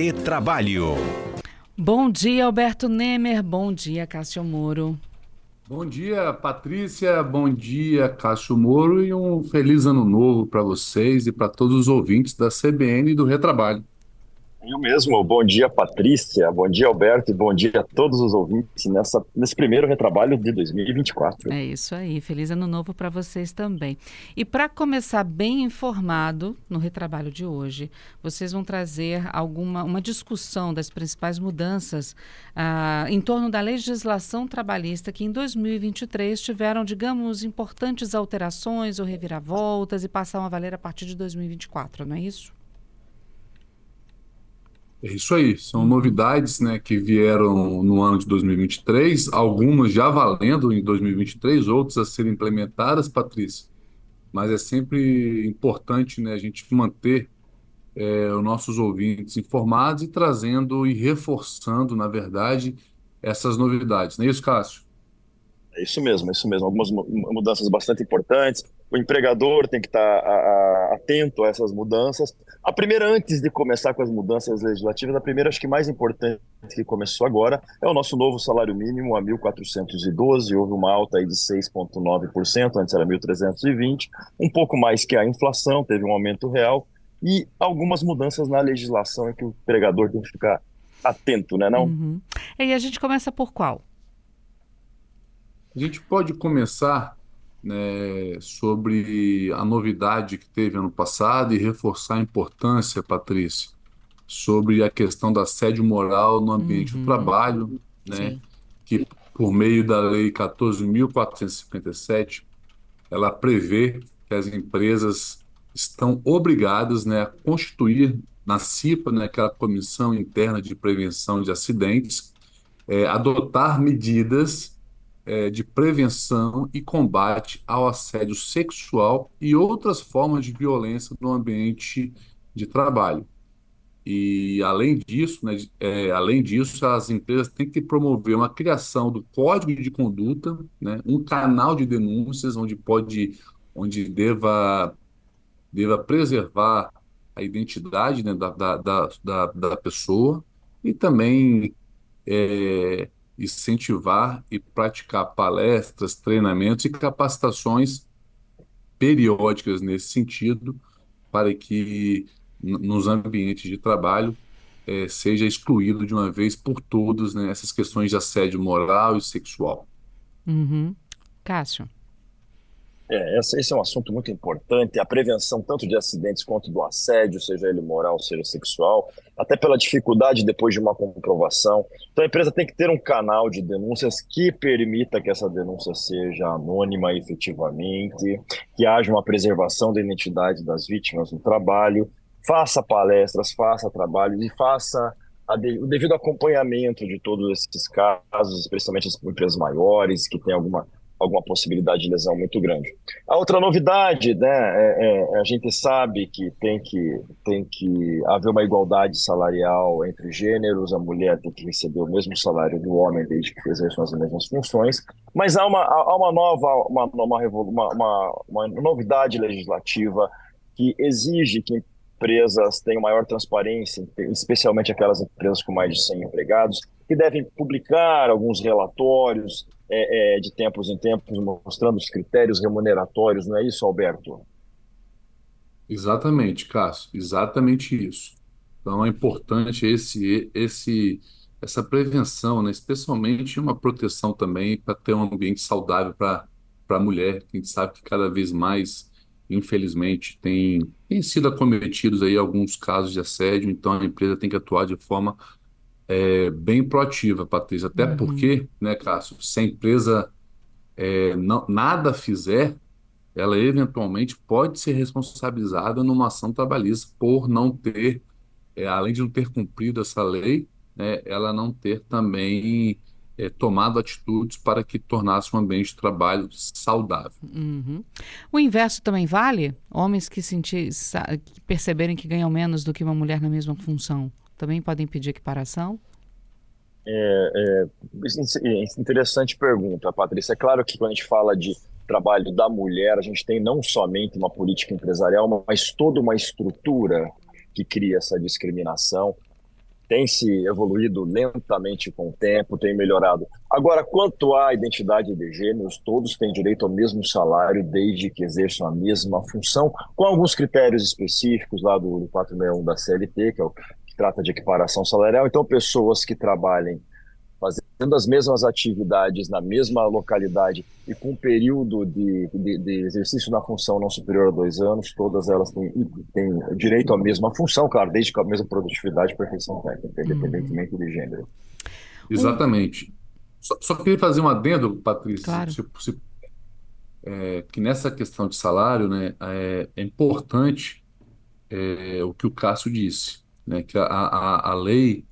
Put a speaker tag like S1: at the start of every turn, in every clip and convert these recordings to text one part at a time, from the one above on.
S1: Retrabalho.
S2: Bom dia, Alberto Nemer. Bom dia, Cássio Moro.
S3: Bom dia, Patrícia. Bom dia, Cássio Moro. E um feliz ano novo para vocês e para todos os ouvintes da CBN e do Retrabalho.
S4: Eu mesmo. Bom dia, Patrícia. Bom dia, Alberto. E bom dia a todos os ouvintes nessa, nesse primeiro retrabalho de 2024.
S2: É isso aí. Feliz ano novo para vocês também. E para começar bem informado no retrabalho de hoje, vocês vão trazer alguma uma discussão das principais mudanças ah, em torno da legislação trabalhista que em 2023 tiveram, digamos, importantes alterações ou reviravoltas e passaram a valer a partir de 2024, não é isso?
S3: É isso aí, são novidades né, que vieram no ano de 2023, algumas já valendo em 2023, outras a serem implementadas, Patrícia. Mas é sempre importante né, a gente manter é, os nossos ouvintes informados e trazendo e reforçando, na verdade, essas novidades. Não é isso, Cássio?
S4: É isso mesmo, é isso mesmo. Algumas mudanças bastante importantes. O empregador tem que estar a, a, atento a essas mudanças. A primeira, antes de começar com as mudanças legislativas, a primeira, acho que mais importante que começou agora, é o nosso novo salário mínimo a 1.412. Houve uma alta aí de 6,9%, antes era 1.320, um pouco mais que a inflação, teve um aumento real. E algumas mudanças na legislação em que o empregador tem que ficar atento, né? Não?
S2: Uhum. E a gente começa por qual?
S3: A gente pode começar né, sobre a novidade que teve ano passado e reforçar a importância, Patrícia, sobre a questão da assédio moral no ambiente uhum. do trabalho, né, que por meio da Lei 14.457, ela prevê que as empresas estão obrigadas né, a constituir na CIPA, né, aquela Comissão Interna de Prevenção de Acidentes, é, adotar medidas é, de prevenção e combate ao assédio sexual e outras formas de violência no ambiente de trabalho. E além disso, né, é, além disso, as empresas têm que promover uma criação do código de conduta, né, um canal de denúncias onde pode, onde deva, deva preservar a identidade né, da, da, da, da, pessoa e também é, incentivar e praticar palestras, treinamentos e capacitações periódicas nesse sentido, para que nos ambientes de trabalho é, seja excluído de uma vez por todas né, essas questões de assédio moral e sexual.
S2: Uhum. Cássio.
S4: É, esse é um assunto muito importante, a prevenção tanto de acidentes quanto do assédio, seja ele moral, seja sexual, até pela dificuldade depois de uma comprovação. Então a empresa tem que ter um canal de denúncias que permita que essa denúncia seja anônima efetivamente, que haja uma preservação da identidade das vítimas no trabalho, faça palestras, faça trabalhos e faça o devido acompanhamento de todos esses casos, especialmente as empresas maiores que têm alguma alguma possibilidade de lesão muito grande. A outra novidade, né, é, é, a gente sabe que tem, que tem que haver uma igualdade salarial entre gêneros, a mulher tem que receber o mesmo salário do homem desde que exerçam as mesmas funções, mas há uma, há uma nova, uma, uma, uma, uma novidade legislativa que exige que empresas tenham maior transparência, especialmente aquelas empresas com mais de 100 empregados, que devem publicar alguns relatórios é, é, de tempos em tempos, mostrando os critérios remuneratórios, não é isso, Alberto?
S3: Exatamente, Cássio, exatamente isso. Então é importante esse, esse, essa prevenção, né? especialmente uma proteção também para ter um ambiente saudável para a mulher, que a gente sabe que cada vez mais, infelizmente, tem, tem sido acometidos aí alguns casos de assédio, então a empresa tem que atuar de forma é, bem proativa, Patrícia. Até uhum. porque, né, Cássio, se a empresa é, não, nada fizer, ela eventualmente pode ser responsabilizada numa ação trabalhista por não ter, é, além de não ter cumprido essa lei, né, ela não ter também é, tomado atitudes para que tornasse um ambiente de trabalho saudável.
S2: Uhum. O inverso também vale? Homens que, sentir, que perceberem que ganham menos do que uma mulher na mesma função também podem pedir equiparação?
S4: É, é, interessante pergunta, Patrícia. É claro que quando a gente fala de trabalho da mulher, a gente tem não somente uma política empresarial, mas toda uma estrutura que cria essa discriminação. tem se evoluído lentamente com o tempo, tem melhorado. Agora, quanto à identidade de gêneros, todos têm direito ao mesmo salário desde que exerçam a mesma função, com alguns critérios específicos lá do 461 da CLT, que é o trata de equiparação salarial. Então, pessoas que trabalhem fazendo as mesmas atividades na mesma localidade e com um período de, de, de, exercício na função não superior a dois anos, todas elas têm, têm direito à mesma função, claro, desde com a mesma produtividade e perfeição técnica, independentemente uhum. de gênero.
S3: Exatamente. Só, só, queria fazer um adendo, Patrícia, claro. se, se, é, que nessa questão de salário, né, é, é importante é, o que o Cássio disse, né, que a, a, a lei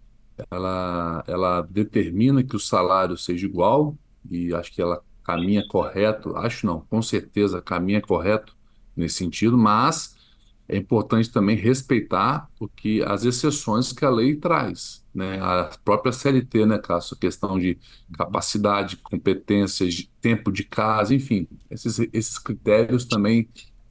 S3: ela, ela determina que o salário seja igual, e acho que ela caminha correto, acho não, com certeza caminha correto nesse sentido, mas é importante também respeitar o que as exceções que a lei traz, né? A própria CLT, né? A questão de capacidade, competências, tempo de casa, enfim, esses, esses critérios também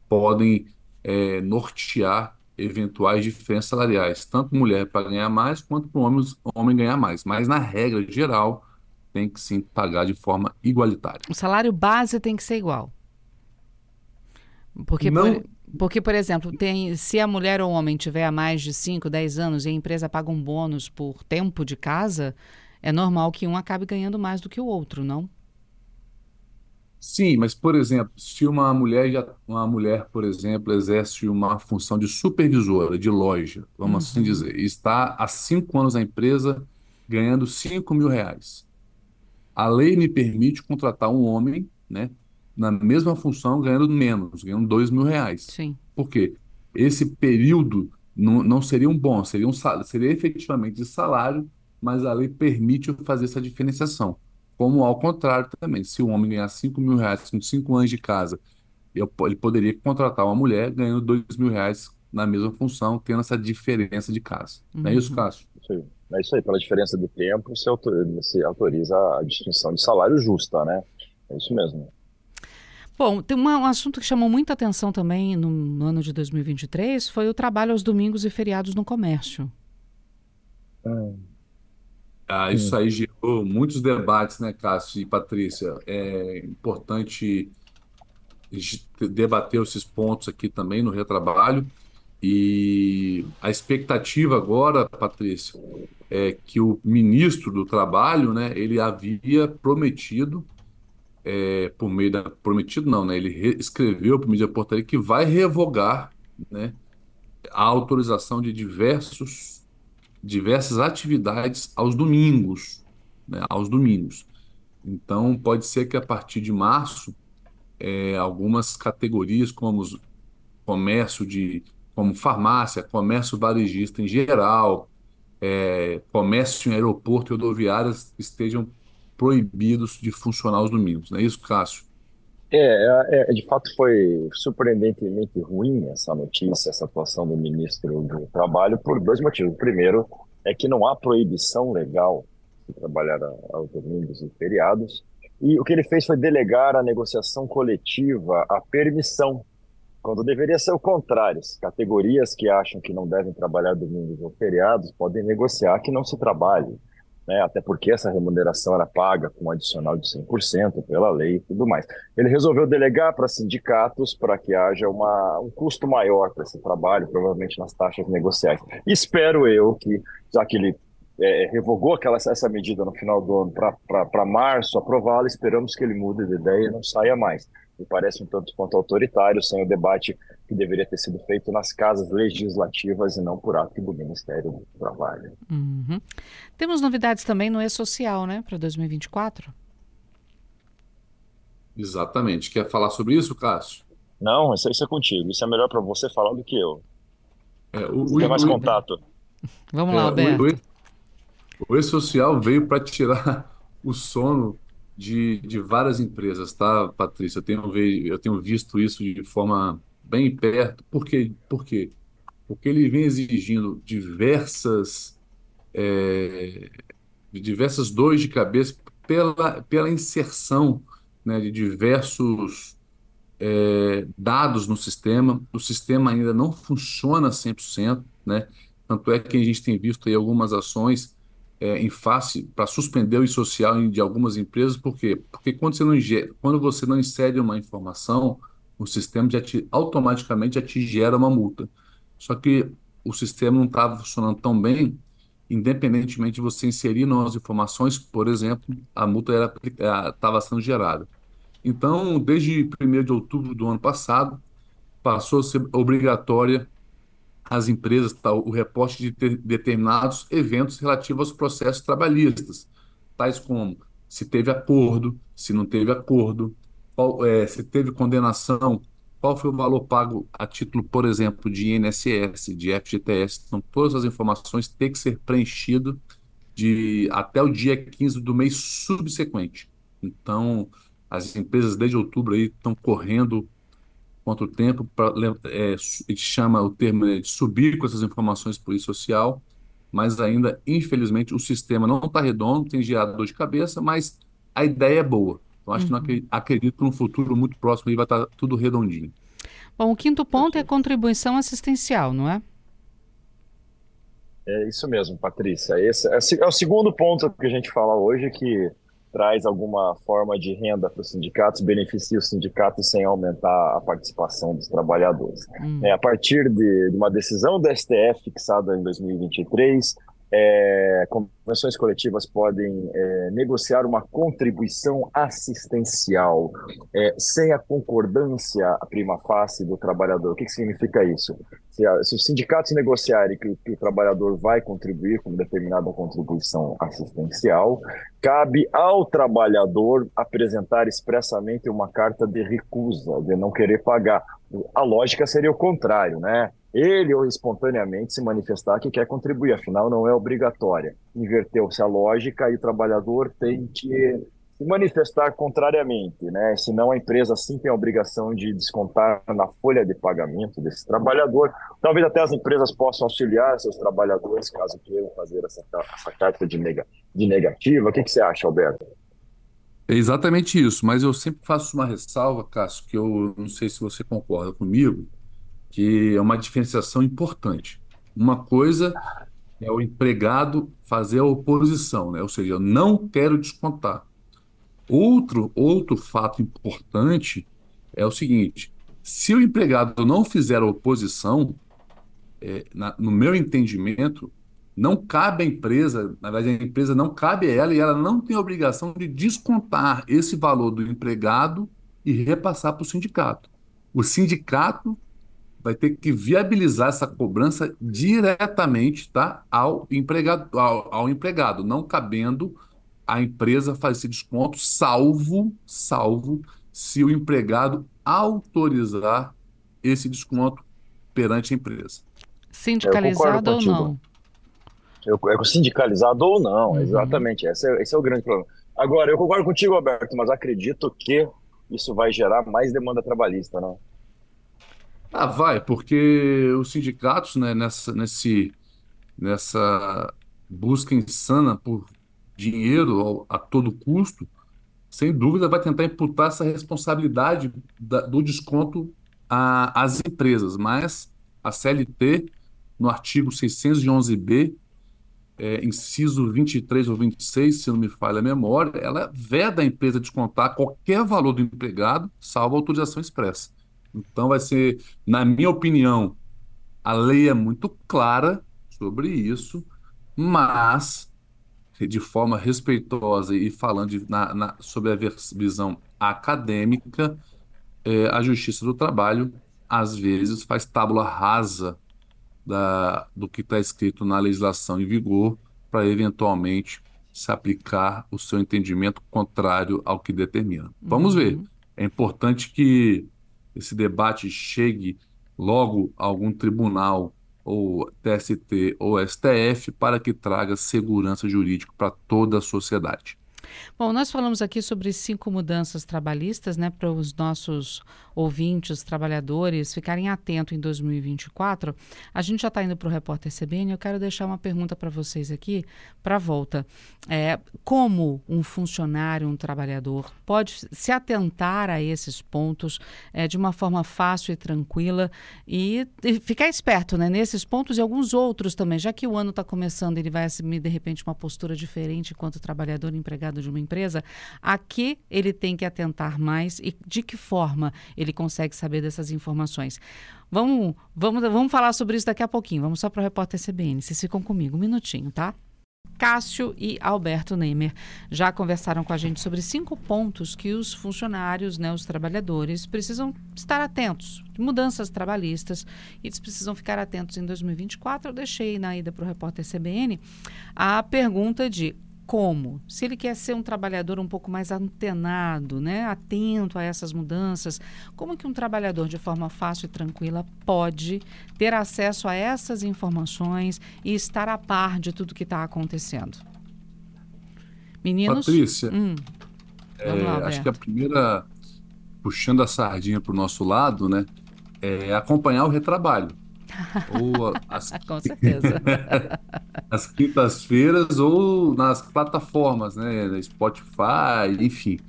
S3: podem é, nortear eventuais diferenças salariais, tanto mulher para ganhar mais quanto para o homem, homem ganhar mais. Mas, na regra geral, tem que sim pagar de forma igualitária.
S2: O salário base tem que ser igual. Porque, Não... por, porque por exemplo, tem, se a mulher ou o homem tiver mais de 5, 10 anos e a empresa paga um bônus por tempo de casa, é normal que um acabe ganhando mais do que o outro, não?
S3: Sim, mas, por exemplo, se uma mulher, já, uma mulher, por exemplo, exerce uma função de supervisora de loja, vamos assim uhum. dizer, e está há cinco anos na empresa ganhando cinco mil reais. A lei me permite contratar um homem, né, na mesma função, ganhando menos, ganhando dois mil reais.
S2: Sim.
S3: Por quê? Esse período não, não seria um bom, seria, um, seria efetivamente de salário, mas a lei permite eu fazer essa diferenciação. Como ao contrário também, se o homem ganhar 5 mil reais com 5 anos de casa, eu, ele poderia contratar uma mulher ganhando 2 mil reais na mesma função, tendo essa diferença de casa. Uhum. Não é isso, uhum. Cássio?
S4: Sim. É isso aí, pela diferença de tempo, você autoriza, você autoriza a distinção de salário justa, né? É isso mesmo.
S2: Bom, tem uma, um assunto que chamou muita atenção também no, no, ano de 2023 foi o trabalho aos domingos e feriados no comércio.
S3: Hum. Ah, isso aí gerou muitos debates, né, Cássio e Patrícia? É importante debater esses pontos aqui também no retrabalho. E a expectativa agora, Patrícia, é que o ministro do Trabalho, né, ele havia prometido, é, por meio da. Prometido não, né? Ele escreveu por meio da portaria que vai revogar né, a autorização de diversos diversas atividades aos domingos, né, aos domingos. Então, pode ser que a partir de março, é, algumas categorias, como comércio de, como farmácia, comércio varejista em geral, é, comércio em aeroporto e rodoviárias estejam proibidos de funcionar aos domingos. Não é isso, Cássio?
S4: É, é, de fato foi surpreendentemente ruim essa notícia, essa atuação do ministro do Trabalho, por dois motivos. O primeiro é que não há proibição legal de trabalhar aos domingos e feriados, e o que ele fez foi delegar a negociação coletiva a permissão, quando deveria ser o contrário. Categorias que acham que não devem trabalhar domingos ou feriados podem negociar que não se trabalhe né? até porque essa remuneração era paga com um adicional de 100% pela lei e tudo mais. Ele resolveu delegar para sindicatos para que haja uma, um custo maior para esse trabalho, provavelmente nas taxas negociais. Espero eu que, já que ele é, revogou aquela, essa medida no final do ano para março, aprová-la, esperamos que ele mude de ideia e não saia mais me parece um tanto quanto autoritário, sem o debate que deveria ter sido feito nas casas legislativas e não por ato do Ministério do Trabalho.
S2: Uhum. Temos novidades também no E-Social, né, para 2024?
S3: Exatamente. Quer falar sobre isso, Cássio?
S4: Não, isso, isso é contigo. Isso é melhor para você falar do que eu. É, o, você tem mais o, contato.
S2: Vamos é, lá, Alberto.
S3: O E-Social veio para tirar o sono de, de várias empresas, tá, Patrícia? Eu tenho, eu tenho visto isso de forma bem perto. Por quê? Por quê? Porque ele vem exigindo diversas, é, diversas dores de cabeça pela, pela inserção né, de diversos é, dados no sistema. O sistema ainda não funciona 100%, né? Tanto é que a gente tem visto aí algumas ações é, em face para suspender o social de algumas empresas, por quê? Porque quando você não, quando você não insere uma informação, o sistema já te, automaticamente já te gera uma multa. Só que o sistema não estava funcionando tão bem, independentemente de você inserir novas informações, por exemplo, a multa estava sendo gerada. Então, desde 1 de outubro do ano passado, passou a ser obrigatória às empresas tá, o reporte de ter, determinados eventos relativos aos processos trabalhistas, tais como se teve acordo, se não teve acordo, qual, é, se teve condenação, qual foi o valor pago a título, por exemplo, de INSS, de FGTS. Então, todas as informações têm que ser preenchidas de, até o dia 15 do mês subsequente. Então, as empresas desde outubro aí estão correndo contra o tempo, pra, é, chama o termo de subir com essas informações por social, mas ainda, infelizmente, o sistema não está redondo, tem gerado dor de cabeça, mas a ideia é boa. Então, acho uhum. que não acredito que no futuro muito próximo aí vai estar tá tudo redondinho.
S2: Bom, o quinto ponto é a contribuição assistencial, não é?
S4: É isso mesmo, Patrícia. Esse é, é o segundo ponto que a gente fala hoje, que traz alguma forma de renda para os sindicatos, beneficia os sindicatos sem aumentar a participação dos trabalhadores. Hum. É, a partir de, de uma decisão do STF fixada em 2023, é, convenções coletivas podem é, negociar uma contribuição assistencial é, sem a concordância a prima facie do trabalhador. O que, que significa isso? Se, a, se, os sindicatos negociarem que, que, o trabalhador vai contribuir com determinada contribuição assistencial, cabe ao trabalhador apresentar expressamente uma carta de recusa, de não querer pagar. A lógica seria o contrário, né? ele ou espontaneamente se manifestar que quer contribuir, afinal não é obrigatória. Inverteu-se a lógica e o trabalhador tem que se manifestar contrariamente, né? Senão a empresa sim tem a obrigação de descontar na folha de pagamento desse trabalhador. Talvez até as empresas possam auxiliar seus trabalhadores caso queiram fazer essa, essa carta de, nega, de negativa. O que, que você acha, Alberto?
S3: É exatamente isso, mas eu sempre faço uma ressalva, Cássio, que eu não sei se você concorda comigo, que é uma diferenciação importante. Uma coisa é o empregado fazer a oposição, né? ou seja, eu não quero descontar. Outro, outro fato importante é o seguinte: se o empregado não fizer a oposição, é, na, no meu entendimento, não cabe à empresa, na verdade, a empresa não cabe a ela e ela não tem a obrigação de descontar esse valor do empregado e repassar para o sindicato. O sindicato vai ter que viabilizar essa cobrança diretamente tá, ao, empregado, ao, ao empregado, não cabendo a empresa fazer esse desconto, salvo, salvo se o empregado autorizar esse desconto perante a empresa.
S2: Sindicalizado ou não?
S4: Eu, é sindicalizado ou não, uhum. exatamente. Esse é, esse é o grande problema. Agora, eu concordo contigo, Alberto, mas acredito que isso vai gerar mais demanda trabalhista, não?
S3: Ah, vai, porque os sindicatos, né, nessa, nesse, nessa busca insana por dinheiro a todo custo, sem dúvida vai tentar imputar essa responsabilidade da, do desconto às empresas, mas a CLT, no artigo 611b, é, inciso 23 ou 26, se não me falha a memória, ela veda a empresa descontar qualquer valor do empregado, salvo autorização expressa. Então, vai ser, na minha opinião, a lei é muito clara sobre isso, mas de forma respeitosa e falando de, na, na, sobre a visão acadêmica, é, a Justiça do Trabalho às vezes faz tábula rasa da, do que está escrito na legislação em vigor para eventualmente se aplicar o seu entendimento contrário ao que determina. Vamos uhum. ver. É importante que esse debate chegue logo a algum tribunal ou TST ou STF para que traga segurança jurídica para toda a sociedade.
S2: Bom, nós falamos aqui sobre cinco mudanças trabalhistas, né, para os nossos ouvintes, trabalhadores ficarem atentos em 2024, a gente já está indo para o repórter CBN. Eu quero deixar uma pergunta para vocês aqui, para a volta. É, como um funcionário, um trabalhador, pode se atentar a esses pontos é, de uma forma fácil e tranquila e, e ficar esperto né, nesses pontos e alguns outros também, já que o ano está começando, ele vai assumir de repente uma postura diferente enquanto trabalhador empregado de uma empresa, a que ele tem que atentar mais e de que forma ele consegue saber dessas informações. Vamos, vamos, vamos falar sobre isso daqui a pouquinho. Vamos só para o repórter CBN. Vocês ficam comigo um minutinho, tá? Cássio e Alberto Neymer já conversaram com a gente sobre cinco pontos que os funcionários, né, os trabalhadores, precisam estar atentos. Mudanças trabalhistas, eles precisam ficar atentos em 2024. Eu deixei na ida para o repórter CBN a pergunta de como? Se ele quer ser um trabalhador um pouco mais antenado, né, atento a essas mudanças, como que um trabalhador de forma fácil e tranquila pode ter acesso a essas informações e estar a par de tudo que está acontecendo?
S3: Meninos? Patrícia, hum. é, lá, acho que a primeira, puxando a sardinha para o nosso lado, né, é acompanhar o retrabalho.
S2: Ou as... Com certeza.
S3: as quintas-feiras ou nas plataformas, né? Spotify, enfim.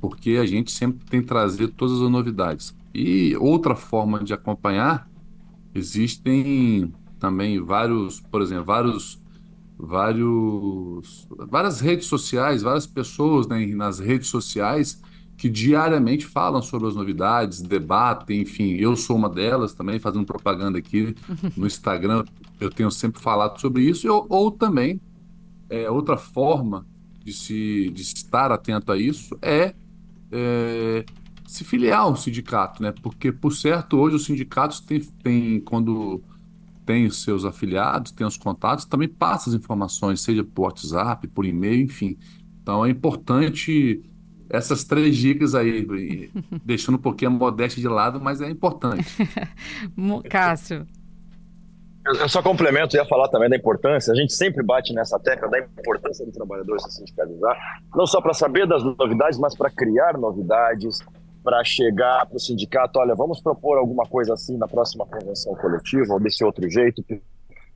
S3: Porque a gente sempre tem trazido todas as novidades. E outra forma de acompanhar, existem também vários, por exemplo, vários vários várias redes sociais, várias pessoas né, nas redes sociais que diariamente falam sobre as novidades, debatem, enfim, eu sou uma delas também, fazendo propaganda aqui no Instagram, eu tenho sempre falado sobre isso, ou, ou também, é, outra forma de, se, de estar atento a isso é, é se filiar ao sindicato, né? Porque, por certo, hoje os sindicatos têm, têm quando tem os seus afiliados, tem os contatos, também passa as informações, seja por WhatsApp, por e-mail, enfim. Então é importante essas três dicas aí, deixando um pouquinho a modéstia de lado, mas é importante.
S2: Cássio.
S4: Eu só complemento, ia falar também da importância, a gente sempre bate nessa tecla da importância do trabalhador se sindicalizar, não só para saber das novidades, mas para criar novidades, para chegar para o sindicato, olha, vamos propor alguma coisa assim na próxima convenção coletiva, ou desse outro jeito,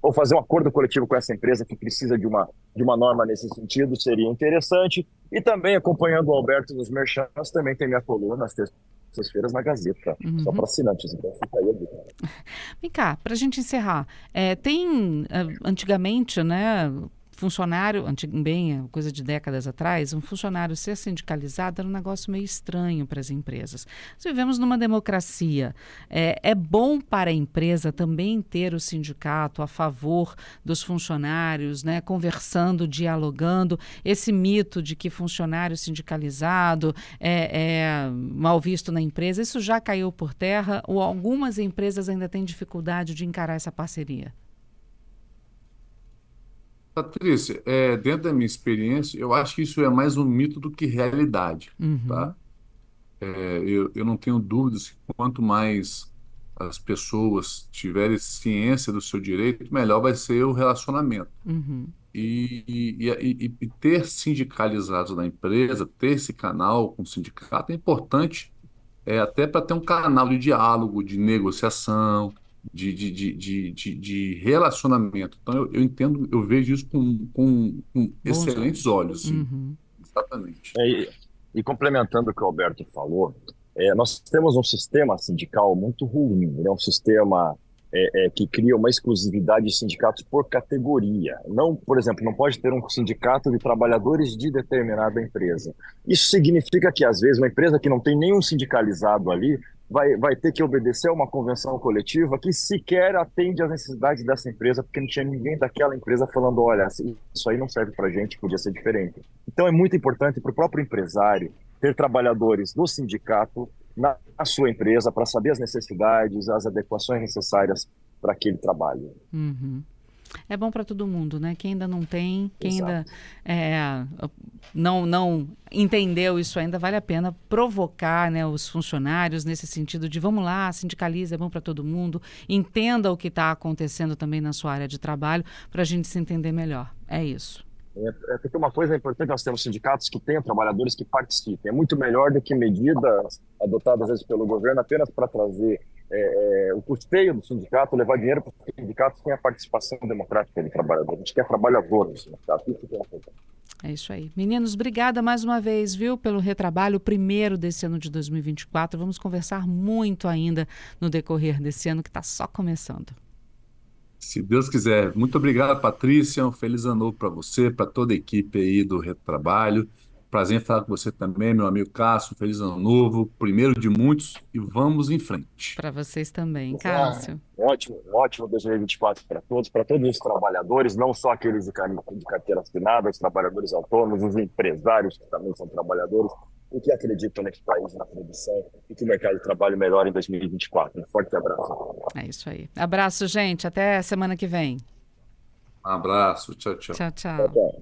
S4: ou fazer um acordo coletivo com essa empresa que precisa de uma, de uma norma nesse sentido, seria interessante. E também, acompanhando o Alberto nos merchants, também tem minha coluna às terças-feiras na Gazeta, uhum. só para assinantes, então fica aí a dica.
S2: Vem cá, para a gente encerrar, é, tem, eh, antigamente, né, funcionário, bem, coisa de décadas atrás, um funcionário ser sindicalizado era um negócio meio estranho para as empresas. Nós vivemos numa democracia. É, é bom para a empresa também ter o sindicato a favor dos funcionários, né, conversando, dialogando. Esse mito de que funcionário sindicalizado é, é mal visto na empresa, isso já caiu por terra ou algumas empresas ainda têm dificuldade de encarar essa parceria?
S3: Patrícia, é, dentro da minha experiência, eu acho que isso é mais um mito do que realidade, uhum. tá? É, eu, eu não tenho dúvidas que quanto mais as pessoas tiverem ciência do seu direito, melhor vai ser o relacionamento. Uhum. E, e, e, e, ter sindicalizados na empresa, ter esse canal com o sindicato é importante, é, até para ter um canal de diálogo, de negociação, de, de, de, de, de relacionamento. Então, eu, eu, entendo, eu vejo isso com, com, com excelentes olhos. Uhum. Exatamente.
S4: É, e, e, complementando o que o Alberto falou, é, nós temos um sistema sindical muito ruim, é um sistema é, é, que cria uma exclusividade de sindicatos por categoria. Não, por exemplo, não pode ter um sindicato de trabalhadores de determinada empresa. Isso significa que, às vezes, uma empresa que não tem nenhum sindicalizado ali vai, vai ter que obedecer a uma convenção coletiva que sequer atende às necessidades dessa empresa, porque não tinha ninguém daquela empresa falando: olha, isso aí não serve para gente, podia ser diferente. Então é muito importante para o próprio empresário ter trabalhadores do sindicato na, na sua empresa para saber as necessidades, as adequações necessárias para aquele trabalho.
S2: Uhum. É bom para todo mundo, né? Quem ainda não tem, quem Exato. ainda é, não, não entendeu isso ainda, vale a pena provocar né, os funcionários nesse sentido de vamos lá, sindicaliza, é bom para todo mundo, entenda o que está acontecendo também na sua área de trabalho para a gente se entender melhor. É isso.
S4: É, é, porque uma coisa importante, nós temos sindicatos que tenham trabalhadores que participem. É muito melhor do que medidas adotadas às vezes pelo governo apenas para trazer é, o custeio do sindicato, levar dinheiro para os sindicatos sem a participação democrática do trabalhador. A gente quer trabalhador no sindicato. Isso que
S2: é É isso aí. Meninos, obrigada mais uma vez, viu, pelo retrabalho, primeiro desse ano de 2024. Vamos conversar muito ainda no decorrer desse ano que está só começando.
S3: Se Deus quiser. Muito obrigado, Patrícia. Um feliz ano novo para você, para toda a equipe aí do Retrabalho. Prazer em falar com você também, meu amigo Cássio. Feliz ano novo, primeiro de muitos, e vamos em frente.
S2: Para vocês também, Cássio.
S4: Um ótimo, ótimo 2024 para todos, para todos os trabalhadores, não só aqueles de carteira assinada, os trabalhadores autônomos, os empresários que também são trabalhadores e que acreditam nesse país, na produção e que o mercado de trabalho melhore em 2024. Um forte abraço.
S2: É isso aí. Abraço, gente. Até semana que vem.
S3: Um abraço. Tchau, tchau.
S2: Tchau, tchau. tchau, tchau.